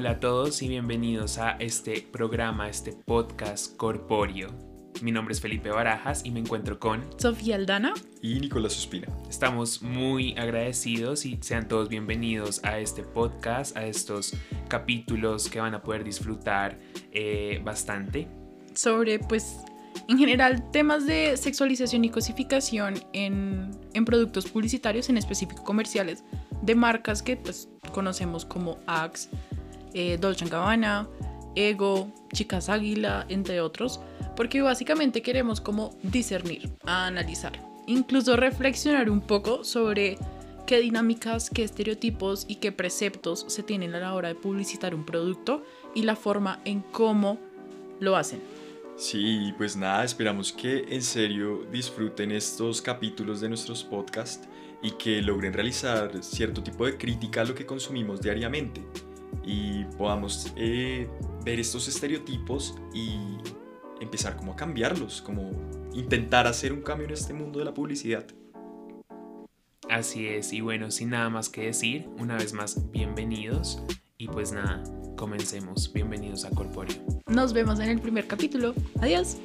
Hola a todos y bienvenidos a este programa, este podcast corpóreo. Mi nombre es Felipe Barajas y me encuentro con Sofía Aldana y Nicolás Suspina. Estamos muy agradecidos y sean todos bienvenidos a este podcast, a estos capítulos que van a poder disfrutar eh, bastante. Sobre, pues, en general, temas de sexualización y cosificación en, en productos publicitarios, en específico comerciales, de marcas que pues conocemos como Axe, eh, Dolce Gabbana, Ego, Chicas Águila, entre otros, porque básicamente queremos como discernir, analizar, incluso reflexionar un poco sobre qué dinámicas, qué estereotipos y qué preceptos se tienen a la hora de publicitar un producto y la forma en cómo lo hacen. Sí, pues nada, esperamos que en serio disfruten estos capítulos de nuestros podcasts y que logren realizar cierto tipo de crítica a lo que consumimos diariamente y podamos eh, ver estos estereotipos y empezar como a cambiarlos, como intentar hacer un cambio en este mundo de la publicidad. Así es, y bueno, sin nada más que decir, una vez más, bienvenidos y pues nada, comencemos. Bienvenidos a Corpóreo. Nos vemos en el primer capítulo. Adiós.